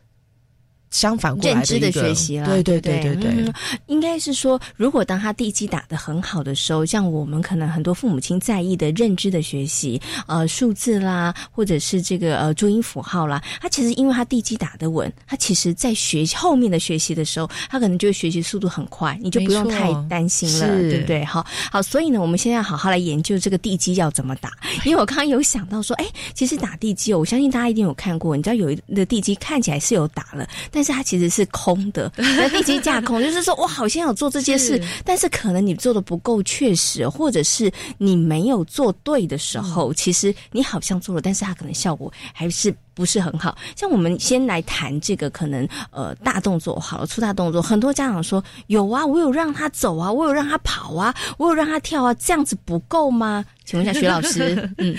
相反过来的学习了，对对对对对，应该是说，如果当他地基打得很好的时候，像我们可能很多父母亲在意的认知的学习，呃，数字啦，或者是这个呃注音符号啦，他其实因为他地基打得稳，他其实在学后面的学习的时候，他可能就学习速度很快，你就不用太担心了，对不对？好，好，所以呢，我们现在好好来研究这个地基要怎么打，因为我刚刚有想到说，哎，其实打地基，我相信大家一定有看过，你知道有一的地基看起来是有打了，但但是它其实是空的，地基架空，就是说我好像有做这件事，但是可能你做的不够确实，或者是你没有做对的时候，其实你好像做了，但是它可能效果还是。不是很好，像我们先来谈这个可能呃大动作好了，出大动作，很多家长说有啊，我有让他走啊，我有让他跑啊，我有让他跳啊，这样子不够吗？请问一下徐老师，嗯，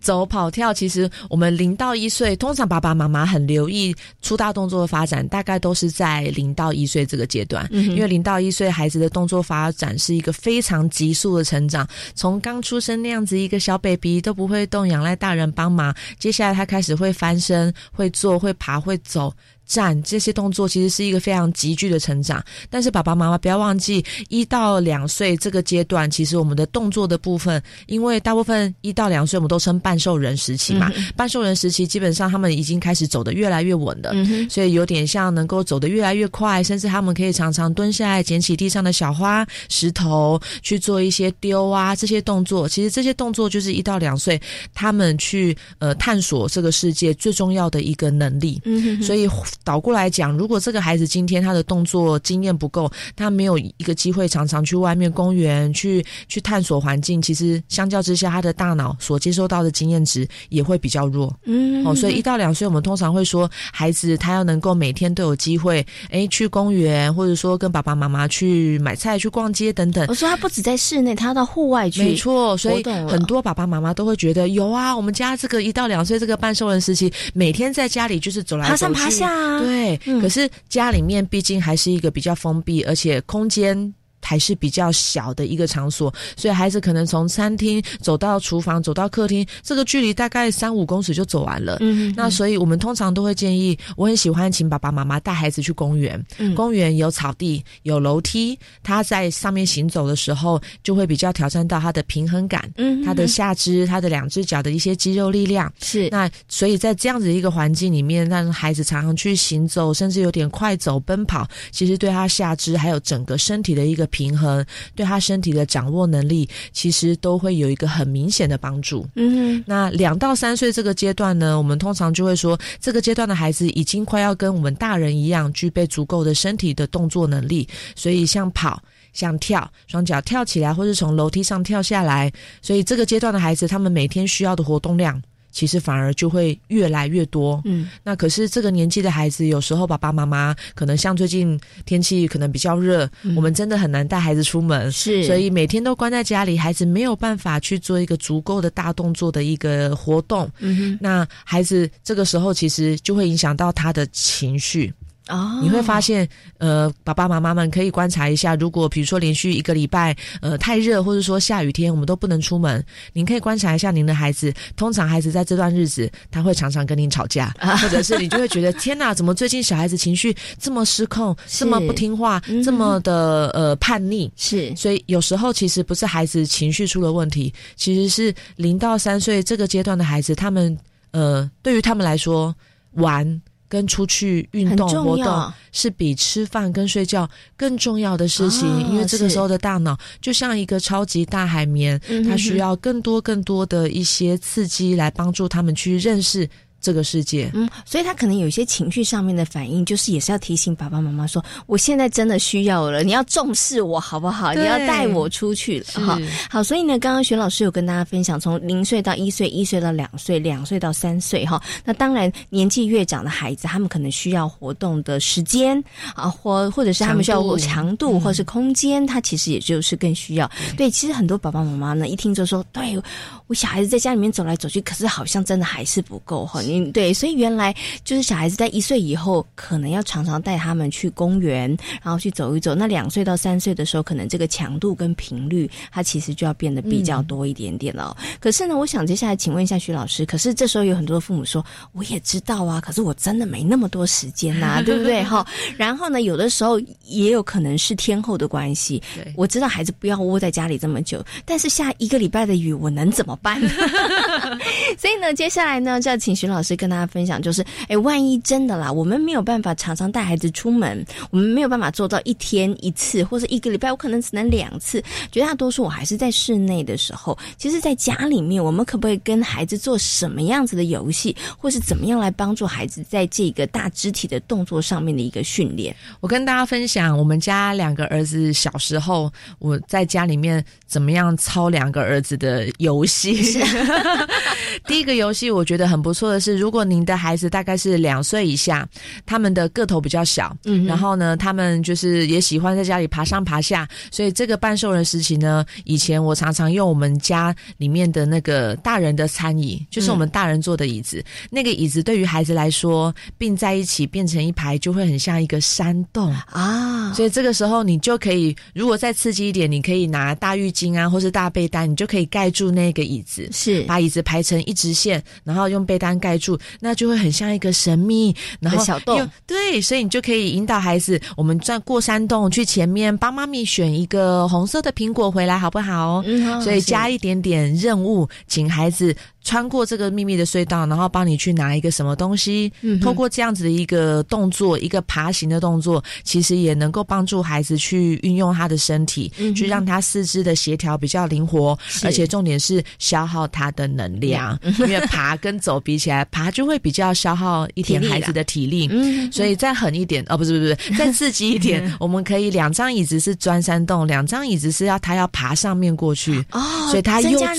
走跑跳，其实我们零到一岁，通常爸爸妈妈很留意出大动作的发展，大概都是在零到一岁这个阶段，因为零到一岁孩子的动作发展是一个非常急速的成长，从刚出生那样子一个小 baby 都不会动，仰赖大人帮忙，接下来他开始会翻。身会坐会爬会走。站这些动作其实是一个非常急剧的成长，但是爸爸妈妈不要忘记，一到两岁这个阶段，其实我们的动作的部分，因为大部分一到两岁我们都称半兽人时期嘛，半兽人时期基本上他们已经开始走得越来越稳了，所以有点像能够走得越来越快，甚至他们可以常常蹲下来捡起地上的小花、石头去做一些丢啊这些动作。其实这些动作就是一到两岁他们去呃探索这个世界最重要的一个能力，所以。倒过来讲，如果这个孩子今天他的动作经验不够，他没有一个机会常常去外面公园去去探索环境，其实相较之下，他的大脑所接收到的经验值也会比较弱。嗯，哦，所以一到两岁，我们通常会说，孩子他要能够每天都有机会，哎，去公园，或者说跟爸爸妈妈去买菜、去逛街等等。我说他不止在室内，他要到户外去。没错，所以很多爸爸妈妈都会觉得有啊，我们家这个一到两岁这个半兽人时期，每天在家里就是走来爬上爬下。对，可是家里面毕竟还是一个比较封闭，而且空间还是比较小的一个场所，所以孩子可能从餐厅走到厨房，走到客厅，这个距离大概三五公尺就走完了。嗯，那所以我们通常都会建议，我很喜欢请爸爸妈妈带孩子去公园。嗯，公园有草地，有楼梯，他在上面行走的时候，就会比较挑战到他的平衡感，嗯，他的下肢，他的两只脚的一些肌肉力量。是，那所以在这样子一个环境里面，让孩子常常去行走，甚至有点快走奔跑，其实对他下肢还有整个身体的一个平衡，对他身体的掌握能力，其实都会有一个很明显的帮助。嗯，那两到三岁这个阶段呢，我们通常就会说，这个阶段的孩子已经快要跟我们大人一样，具备足够的身体的动作能力，所以像跑、像跳，双脚跳起来，或是从楼梯上跳下来，所以这个阶段的孩子，他们每天需要的活动量。其实反而就会越来越多。嗯，那可是这个年纪的孩子，有时候爸爸妈妈可能像最近天气可能比较热，我们真的很难带孩子出门。是，所以每天都关在家里，孩子没有办法去做一个足够的大动作的一个活动。嗯哼，那孩子这个时候其实就会影响到他的情绪。哦，你会发现，呃，爸爸妈妈们可以观察一下，如果比如说连续一个礼拜，呃，太热或者说下雨天，我们都不能出门，您可以观察一下您的孩子。通常孩子在这段日子，他会常常跟您吵架，或者是你就会觉得天哪，怎么最近小孩子情绪这么失控，这么不听话，这么的呃叛逆？是，所以有时候其实不是孩子情绪出了问题，其实是零到三岁这个阶段的孩子，他们呃，对于他们来说玩。跟出去运动活动是比吃饭跟睡觉更重要的事情，因为这个时候的大脑就像一个超级大海绵，它需要更多更多的一些刺激来帮助他们去认识。这个世界，嗯，所以他可能有一些情绪上面的反应，就是也是要提醒爸爸妈妈说，我现在真的需要了，你要重视我好不好？你要带我出去了，哈，好。所以呢，刚刚徐老师有跟大家分享，从零岁到一岁，一岁到两岁，两岁到三岁，哈。那当然，年纪越长的孩子，他们可能需要活动的时间啊，或或者是他们需要强度，或是空间，他其实也就是更需要。对，其实很多爸爸妈妈呢，一听就说，对我小孩子在家里面走来走去，可是好像真的还是不够哈。嗯，对，所以原来就是小孩子在一岁以后，可能要常常带他们去公园，然后去走一走。那两岁到三岁的时候，可能这个强度跟频率，它其实就要变得比较多一点点了。可是呢，我想接下来请问一下徐老师，可是这时候有很多父母说，我也知道啊，可是我真的没那么多时间呐，对不对？哈，然后呢，有的时候也有可能是天后的关系。我知道孩子不要窝在家里这么久，但是下一个礼拜的雨，我能怎么办？所以呢，接下来呢，就要请徐老。老师跟大家分享，就是，哎，万一真的啦，我们没有办法常常带孩子出门，我们没有办法做到一天一次，或者一个礼拜，我可能只能两次。绝大多数我还是在室内的时候，其实，在家里面，我们可不可以跟孩子做什么样子的游戏，或是怎么样来帮助孩子在这个大肢体的动作上面的一个训练？我跟大家分享，我们家两个儿子小时候，我在家里面怎么样操两个儿子的游戏。第一个游戏，我觉得很不错的是。如果您的孩子大概是两岁以下，他们的个头比较小，嗯，然后呢，他们就是也喜欢在家里爬上爬下，所以这个半兽人时期呢，以前我常常用我们家里面的那个大人的餐椅，就是我们大人坐的椅子，那个椅子对于孩子来说并在一起变成一排，就会很像一个山洞啊，所以这个时候你就可以，如果再刺激一点，你可以拿大浴巾啊，或是大被单，你就可以盖住那个椅子，是把椅子排成一直线，然后用被单盖。住，那就会很像一个神秘，然后小洞，对，所以你就可以引导孩子，我们转过山洞去前面，帮妈咪选一个红色的苹果回来，好不好？嗯，所以加一点点任务，请孩子。穿过这个秘密的隧道，然后帮你去拿一个什么东西。嗯，通过这样子的一个动作，一个爬行的动作，其实也能够帮助孩子去运用他的身体，去让他四肢的协调比较灵活，而且重点是消耗他的能量。因为爬跟走比起来，爬就会比较消耗一点孩子的体力。嗯，所以再狠一点哦，不是不是不是，再刺激一点，我们可以两张椅子是钻山洞，两张椅子是要他要爬上面过去。哦，所以他又钻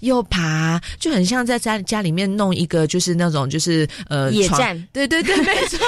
又爬。就很像在家家里面弄一个就是那种就是呃野战，对对对，没错，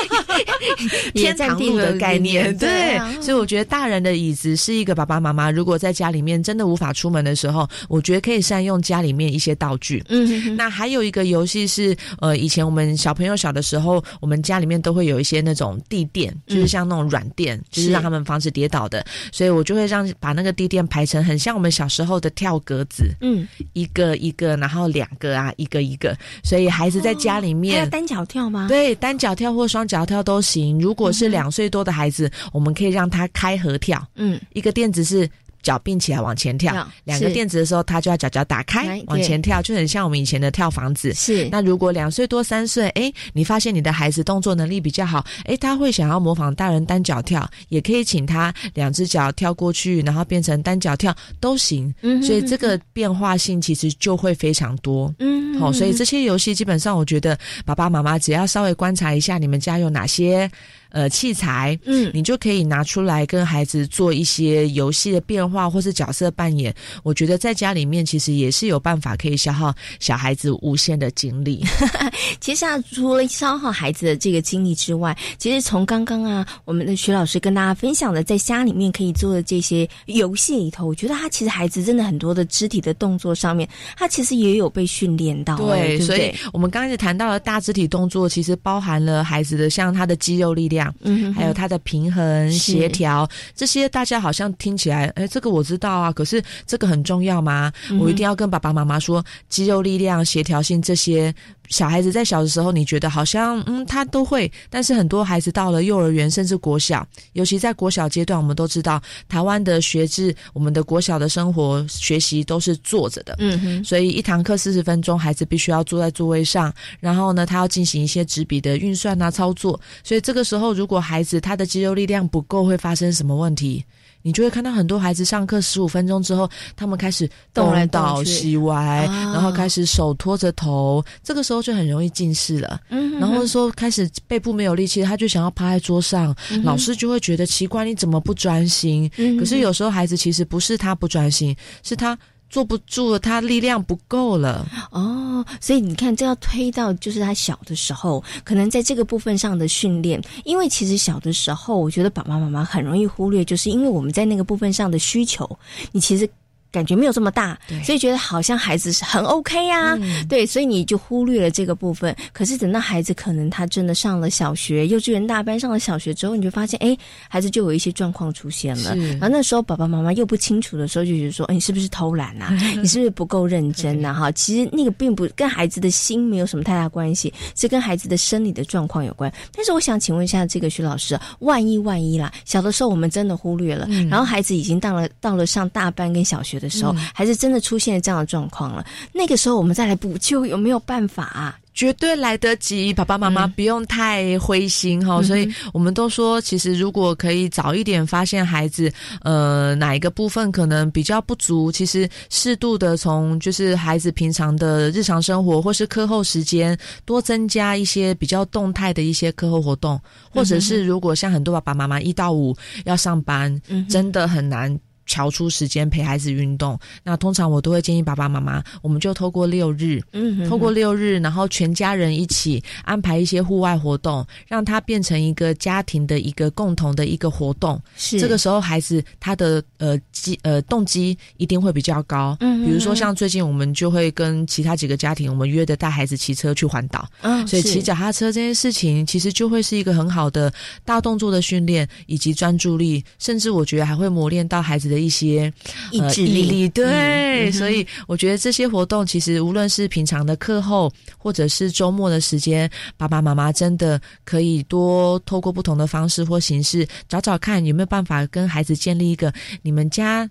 天战地的概念，对。所以我觉得大人的椅子是一个爸爸妈妈如果在家里面真的无法出门的时候，我觉得可以善用家里面一些道具。嗯，那还有一个游戏是呃，以前我们小朋友小的时候，我们家里面都会有一些那种地垫，就是像那种软垫，就是让他们防止跌倒的。所以我就会让把那个地垫排成很像我们小时候的跳格子，嗯，一个一个，然后两个啊，一个一个。所以孩子在家里面单脚跳吗？对，单脚跳或双脚跳都行。如果是两岁多的孩子，我们可以让他开合跳，嗯，一个垫子是。脚并起来往前跳，两个垫子的时候，他就要脚脚打开往前跳，就很像我们以前的跳房子。是。那如果两岁多三岁，哎，你发现你的孩子动作能力比较好，哎，他会想要模仿大人单脚跳，也可以请他两只脚跳过去，然后变成单脚跳都行。嗯。所以这个变化性其实就会非常多。嗯。好，所以这些游戏基本上，我觉得爸爸妈妈只要稍微观察一下你们家有哪些。呃，器材，嗯，你就可以拿出来跟孩子做一些游戏的变化，或是角色扮演。我觉得在家里面其实也是有办法可以消耗小孩子无限的精力。其实啊，除了消耗孩子的这个精力之外，其实从刚刚啊，我们的徐老师跟大家分享的在家里面可以做的这些游戏里头，我觉得他其实孩子真的很多的肢体的动作上面，他其实也有被训练到。对，所以我们刚开始谈到了大肢体动作，其实包含了孩子的像他的肌肉力量。嗯，还有他的平衡、协调这些，大家好像听起来，哎，这个我知道啊。可是这个很重要吗？我一定要跟爸爸妈妈说，肌肉力量、协调性这些。小孩子在小的时候，你觉得好像嗯，他都会，但是很多孩子到了幼儿园甚至国小，尤其在国小阶段，我们都知道台湾的学制，我们的国小的生活学习都是坐着的，嗯哼，所以一堂课四十分钟，孩子必须要坐在座位上，然后呢，他要进行一些纸笔的运算啊操作，所以这个时候如果孩子他的肌肉力量不够，会发生什么问题？你就会看到很多孩子上课十五分钟之后，他们开始东倒西歪，然后开始手托着头，这个时候就很容易近视了。嗯，然后说开始背部没有力气，他就想要趴在桌上，老师就会觉得奇怪，你怎么不专心？可是有时候孩子其实不是他不专心，是他。坐不住了，他力量不够了哦，所以你看，这要推到就是他小的时候，可能在这个部分上的训练，因为其实小的时候，我觉得爸爸妈妈很容易忽略，就是因为我们在那个部分上的需求，你其实。感觉没有这么大，所以觉得好像孩子是很 OK 呀，对，所以你就忽略了这个部分。可是等到孩子可能他真的上了小学、幼稚园大班，上了小学之后，你就发现，哎，孩子就有一些状况出现了。然后那时候爸爸妈妈又不清楚的时候，就觉得说，哎，你是不是偷懒啊？你是不是不够认真呐？哈，其实那个并不跟孩子的心没有什么太大关系，是跟孩子的生理的状况有关。但是我想请问一下，这个徐老师，万一万一啦，小的时候我们真的忽略了，然后孩子已经到了到了上大班跟小学。的时候，还是真的出现这样的状况了。那个时候，我们再来补救，有没有办法啊？绝对来得及，爸爸妈妈不用太灰心哈。所以我们都说，其实如果可以早一点发现孩子，呃，哪一个部分可能比较不足，其实适度的从就是孩子平常的日常生活或是课后时间，多增加一些比较动态的一些课后活动，或者是如果像很多爸爸妈妈一到五要上班，真的很难。调出时间陪孩子运动，那通常我都会建议爸爸妈妈，我们就透过六日，嗯，透过六日，然后全家人一起安排一些户外活动，让它变成一个家庭的一个共同的一个活动。是这个时候，孩子他的呃机呃动机一定会比较高。嗯，比如说像最近我们就会跟其他几个家庭，我们约着带孩子骑车去环岛。嗯，所以骑脚踏车这件事情，其实就会是一个很好的大动作的训练，以及专注力，甚至我觉得还会磨练到孩子的。一些意志力，对，所以我觉得这些活动其实无论是平常的课后，或者是周末的时间，爸爸妈妈真的可以多透过不同的方式或形式，找找看有没有办法跟孩子建立一个你们家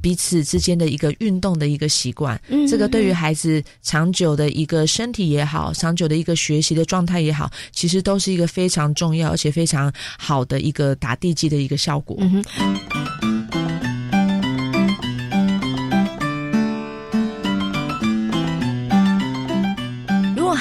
彼此之间的一个运动的一个习惯。嗯这个对于孩子长久的一个身体也好，长久的一个学习的状态也好，其实都是一个非常重要而且非常好的一个打地基的一个效果。孩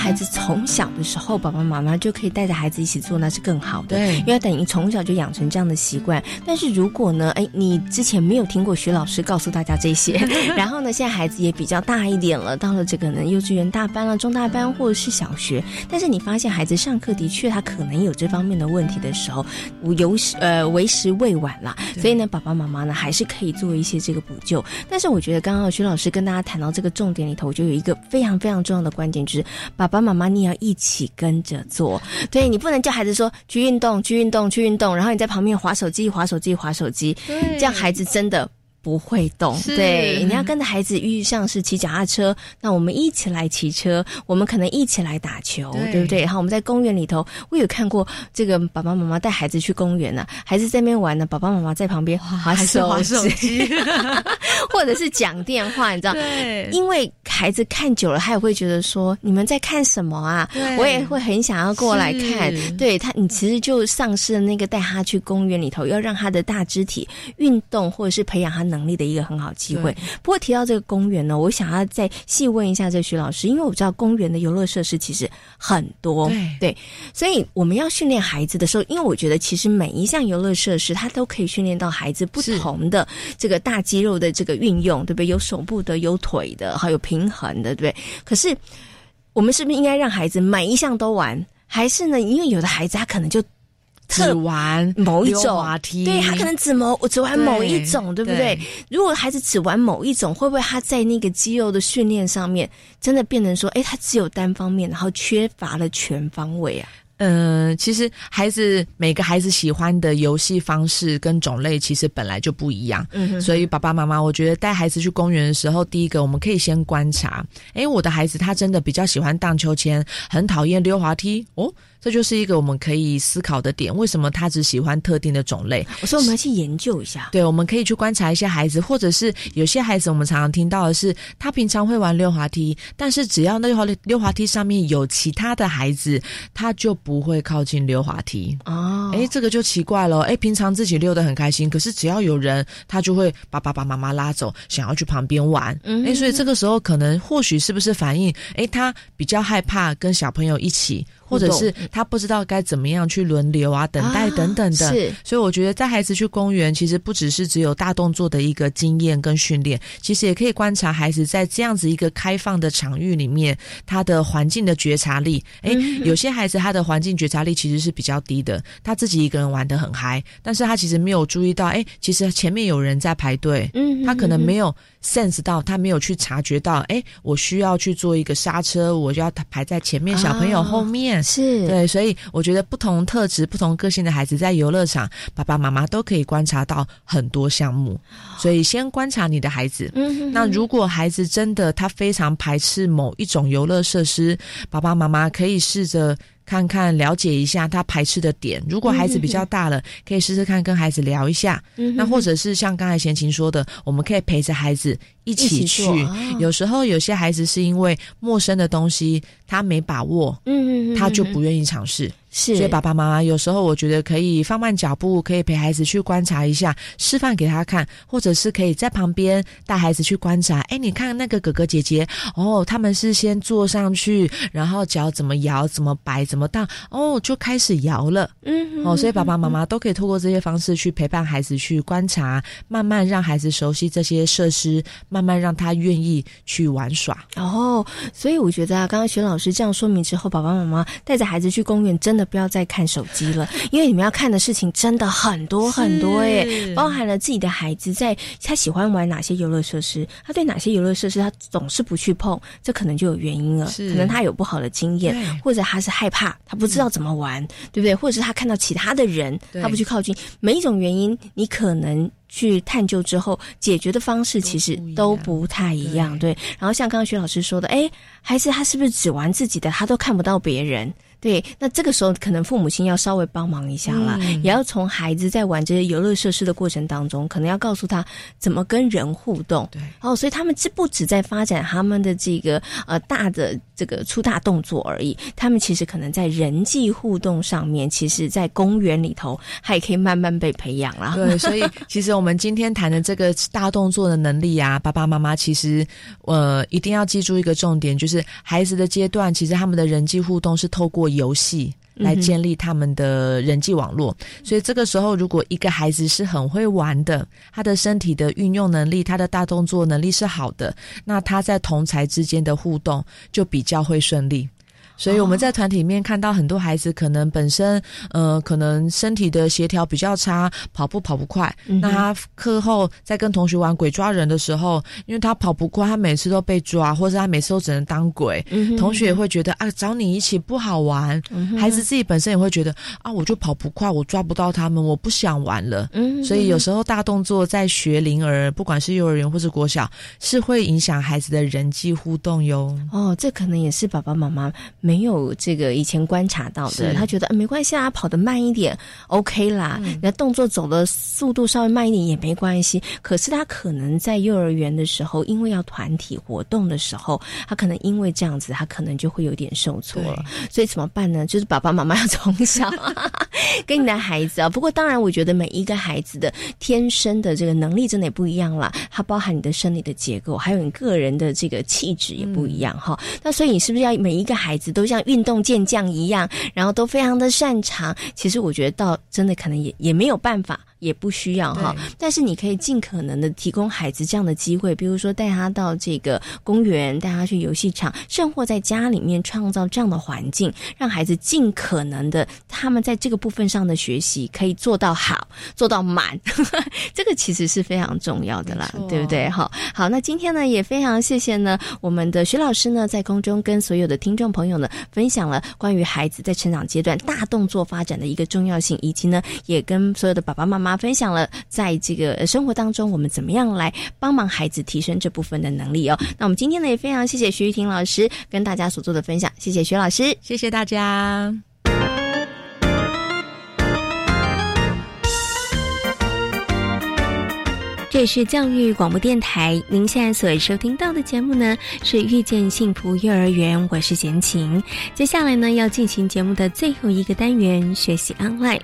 孩子从小的时候，爸爸妈妈就可以带着孩子一起做，那是更好的。对，因为等于从小就养成这样的习惯。但是如果呢，哎，你之前没有听过徐老师告诉大家这些，然后呢，现在孩子也比较大一点了，到了这个呢幼稚园大班了、中大班或者是小学，但是你发现孩子上课的确他可能有这方面的问题的时候，有时呃为时未晚了。所以呢，爸爸妈妈呢还是可以做一些这个补救。但是我觉得刚刚徐老师跟大家谈到这个重点里头，就有一个非常非常重要的观点，就是爸爸妈妈你要一起跟着做。对你不能叫孩子说去运动、去运动、去运动，然后你在旁边划手机、划手机、划手机，这样孩子真的。不会动，对，你要跟着孩子，遇上是骑脚踏车，那我们一起来骑车，我们可能一起来打球，对不对？然后我们在公园里头，我有看过这个爸爸妈妈带孩子去公园呢，孩子在那边玩呢，爸爸妈妈在旁边划手机，或者是讲电话，你知道？对，因为孩子看久了，他也会觉得说你们在看什么啊？我也会很想要过来看。对他，你其实就丧失了那个带他去公园里头，要让他的大肢体运动，或者是培养他能。能力的一个很好机会。不过提到这个公园呢，我想要再细问一下这徐老师，因为我知道公园的游乐设施其实很多，对，所以我们要训练孩子的时候，因为我觉得其实每一项游乐设施它都可以训练到孩子不同的这个大肌肉的这个运用，对不对？有手部的，有腿的，还有平衡的，对不对？可是我们是不是应该让孩子每一项都玩？还是呢？因为有的孩子他可能就。只玩某一种滑，梯，对他可能只某只玩某一种，对不对？如果孩子只玩某一种，会不会他在那个肌肉的训练上面，真的变成说，哎，他只有单方面，然后缺乏了全方位啊？嗯，其实孩子每个孩子喜欢的游戏方式跟种类，其实本来就不一样。嗯，所以爸爸妈妈，我觉得带孩子去公园的时候，第一个我们可以先观察，哎，我的孩子他真的比较喜欢荡秋千，很讨厌溜滑梯哦。这就是一个我们可以思考的点，为什么他只喜欢特定的种类？我说我们要去研究一下。对，我们可以去观察一些孩子，或者是有些孩子，我们常常听到的是，他平常会玩溜滑梯，但是只要那溜滑溜滑梯上面有其他的孩子，他就不会靠近溜滑梯。哦，哎，这个就奇怪了。哎，平常自己溜得很开心，可是只要有人，他就会把爸爸妈妈拉走，想要去旁边玩。嗯哎，所以这个时候可能或许是不是反映？哎，他比较害怕跟小朋友一起。或者是他不知道该怎么样去轮流啊、等待等等的，是。所以我觉得带孩子去公园，其实不只是只有大动作的一个经验跟训练，其实也可以观察孩子在这样子一个开放的场域里面，他的环境的觉察力。哎，有些孩子他的环境觉察力其实是比较低的，他自己一个人玩的很嗨，但是他其实没有注意到，哎，其实前面有人在排队，嗯，他可能没有 sense 到，他没有去察觉到，哎，我需要去做一个刹车，我就要排在前面小朋友后面。是对，所以我觉得不同特质、不同个性的孩子在游乐场，爸爸妈妈都可以观察到很多项目。所以先观察你的孩子。嗯，那如果孩子真的他非常排斥某一种游乐设施，爸爸妈妈可以试着。看看了解一下他排斥的点，如果孩子比较大了，可以试试看跟孩子聊一下。那或者是像刚才贤琴说的，我们可以陪着孩子一起去。有时候有些孩子是因为陌生的东西他没把握，嗯嗯，他就不愿意尝试。是，所以爸爸妈妈有时候我觉得可以放慢脚步，可以陪孩子去观察一下，示范给他看，或者是可以在旁边带孩子去观察。哎，你看那个哥哥姐姐，哦，他们是先坐上去，然后脚怎么摇，怎么摆，怎么荡，哦，就开始摇了。嗯，哦，所以爸爸妈妈都可以透过这些方式去陪伴孩子去观察，慢慢让孩子熟悉这些设施，慢慢让他愿意去玩耍。哦，所以我觉得啊，刚刚徐老师这样说明之后，爸爸妈妈带着孩子去公园，真的。不要再看手机了，因为你们要看的事情真的很多很多耶，包含了自己的孩子在他喜欢玩哪些游乐设施，他对哪些游乐设施他总是不去碰，这可能就有原因了。可能他有不好的经验，或者他是害怕，他不知道怎么玩，对不对？或者是他看到其他的人，他不去靠近，每一种原因，你可能。去探究之后，解决的方式其实都不太一样，对。然后像刚刚徐老师说的，哎，孩子他是不是只玩自己的，他都看不到别人？对，那这个时候可能父母亲要稍微帮忙一下啦，也要从孩子在玩这些游乐设施的过程当中，可能要告诉他怎么跟人互动。对，哦，所以他们这不止在发展他们的这个呃大的这个粗大动作而已，他们其实可能在人际互动上面，其实在公园里头，他也可以慢慢被培养啦。对，所以 其实我们今天谈的这个大动作的能力啊，爸爸妈妈其实呃一定要记住一个重点，就是孩子的阶段，其实他们的人际互动是透过游戏。来建立他们的人际网络，所以这个时候，如果一个孩子是很会玩的，他的身体的运用能力、他的大动作能力是好的，那他在同才之间的互动就比较会顺利。所以我们在团体里面看到很多孩子，可能本身呃，可能身体的协调比较差，跑步跑不快。那他课后在跟同学玩鬼抓人的时候，因为他跑不快，他每次都被抓，或者他每次都只能当鬼。同学也会觉得啊，找你一起不好玩。孩子自己本身也会觉得啊，我就跑不快，我抓不到他们，我不想玩了。所以有时候大动作在学龄儿，不管是幼儿园或是国小，是会影响孩子的人际互动哟。哦，这可能也是爸爸妈妈。没有这个以前观察到的，他觉得没关系啊，跑得慢一点，OK 啦。那动作走的速度稍微慢一点也没关系。可是他可能在幼儿园的时候，因为要团体活动的时候，他可能因为这样子，他可能就会有点受挫了。所以怎么办呢？就是爸爸妈妈要从小 跟你的孩子啊。不过当然，我觉得每一个孩子的天生的这个能力真的也不一样啦。它包含你的生理的结构，还有你个人的这个气质也不一样哈。那所以你是不是要每一个孩子？都像运动健将一样，然后都非常的擅长。其实我觉得，到真的可能也也没有办法。也不需要哈，但是你可以尽可能的提供孩子这样的机会，比如说带他到这个公园，带他去游戏场，甚或在家里面创造这样的环境，让孩子尽可能的他们在这个部分上的学习可以做到好，做到满，这个其实是非常重要的啦，对不对？好，好，那今天呢也非常谢谢呢我们的徐老师呢在空中跟所有的听众朋友呢分享了关于孩子在成长阶段大动作发展的一个重要性，以及呢也跟所有的爸爸妈妈。分享了在这个生活当中，我们怎么样来帮忙孩子提升这部分的能力哦？那我们今天呢也非常谢谢徐玉婷老师跟大家所做的分享，谢谢徐老师，谢谢大家。这是教育广播电台，您现在所收听到的节目呢是遇见幸福幼儿园，我是贤琴。接下来呢要进行节目的最后一个单元，学习 online。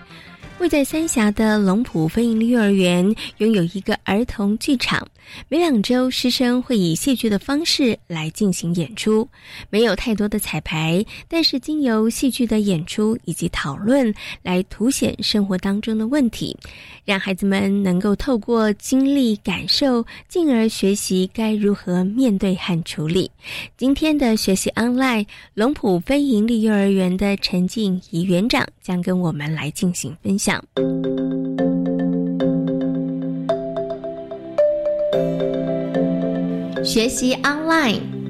位在三峡的龙浦飞盈利幼儿园拥有一个儿童剧场，每两周师生会以戏剧的方式来进行演出，没有太多的彩排，但是经由戏剧的演出以及讨论来凸显生活当中的问题，让孩子们能够透过经历感受，进而学习该如何面对和处理。今天的学习 online 龙浦非盈利幼儿园的陈静怡园长将跟我们来进行分享。想学习 online。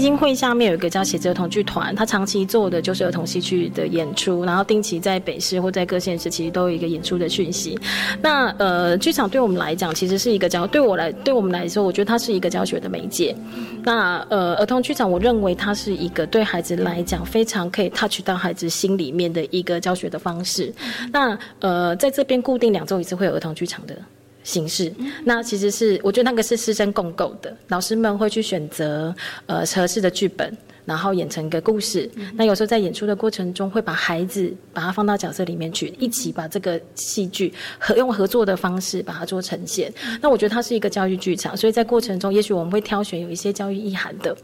基金会下面有一个叫写字儿童剧团，他长期做的就是儿童戏剧的演出，然后定期在北市或在各县市其实都有一个演出的讯息。那呃，剧场对我们来讲其实是一个教，对我来对我们来说，我觉得它是一个教学的媒介。那呃，儿童剧场我认为它是一个对孩子来讲非常可以 touch 到孩子心里面的一个教学的方式。那呃，在这边固定两周一次会有儿童剧场的。形式，那其实是我觉得那个是师生共构的，老师们会去选择呃合适的剧本。然后演成一个故事，那有时候在演出的过程中，会把孩子把他放到角色里面去，一起把这个戏剧合用合作的方式把它做呈现。那我觉得它是一个教育剧场，所以在过程中，也许我们会挑选有一些教育意涵的，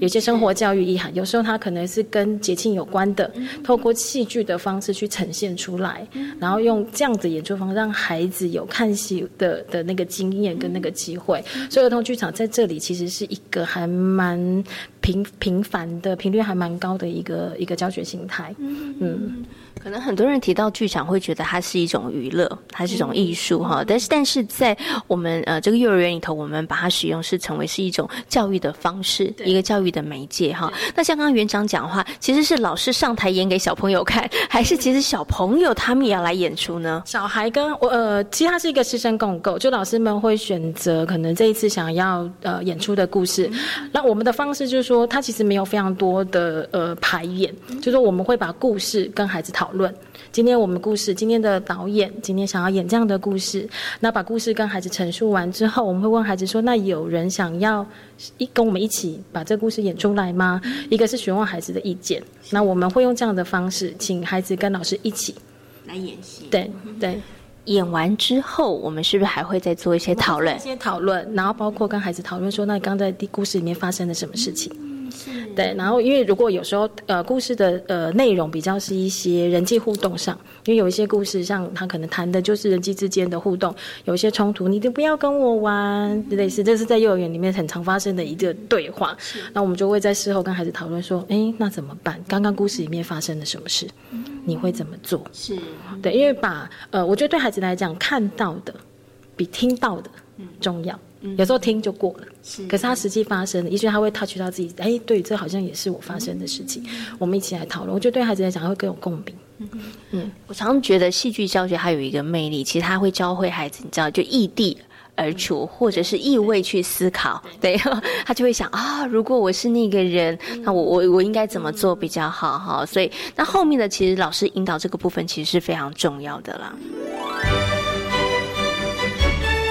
有些生活教育意涵，有时候它可能是跟节庆有关的，透过戏剧的方式去呈现出来，然后用这样子演出方式让孩子有看戏的的那个经验跟那个机会。所以儿童剧场在这里其实是一个还蛮。频频繁的频率还蛮高的一个一个教学形态，嗯。可能很多人提到剧场会觉得它是一种娱乐，它是一种艺术哈。但是但是在我们呃这个幼儿园里头，我们把它使用是成为是一种教育的方式，一个教育的媒介哈。那像刚刚园长讲话，其实是老师上台演给小朋友看，还是 其实小朋友他们也要来演出呢？小孩跟我呃，其实它是一个师生共构，就老师们会选择可能这一次想要呃演出的故事。那我们的方式就是说，它其实没有非常多的呃排演，就是说我们会把故事跟孩子讨。论今天我们故事，今天的导演今天想要演这样的故事，那把故事跟孩子陈述完之后，我们会问孩子说：“那有人想要一跟我们一起把这个故事演出来吗？”一个是询问孩子的意见，那我们会用这样的方式，请孩子跟老师一起来演戏。对对，演完之后，我们是不是还会再做一些讨论？一些讨论，然后包括跟孩子讨论说：“那你刚在故事里面发生了什么事情？”对，然后因为如果有时候呃故事的呃内容比较是一些人际互动上，因为有一些故事像他可能谈的就是人际之间的互动，有一些冲突，你就不要跟我玩，类似这是在幼儿园里面很常发生的一个对话。那我们就会在事后跟孩子讨论说，哎，那怎么办？刚刚故事里面发生了什么事？你会怎么做？是对，因为把呃，我觉得对孩子来讲，看到的比听到的重要。有时候听就过了，可是他实际发生，也许他会 touch 到自己，哎，对，这好像也是我发生的事情。我们一起来讨论，我觉得对孩子来讲会更有共鸣。嗯，我常常觉得戏剧教学它有一个魅力，其实它会教会孩子，你知道，就异地而处，或者是异位去思考。对，他就会想啊，如果我是那个人，那我我我应该怎么做比较好？哈，所以那后面的其实老师引导这个部分其实是非常重要的啦。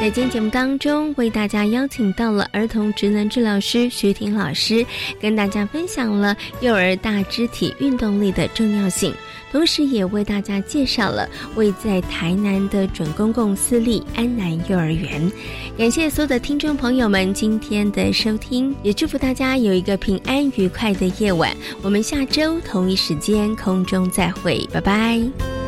在今天节目当中，为大家邀请到了儿童职能治疗师徐婷老师，跟大家分享了幼儿大肢体运动力的重要性，同时也为大家介绍了位在台南的准公共私立安南幼儿园。感谢所有的听众朋友们今天的收听，也祝福大家有一个平安愉快的夜晚。我们下周同一时间空中再会，拜拜。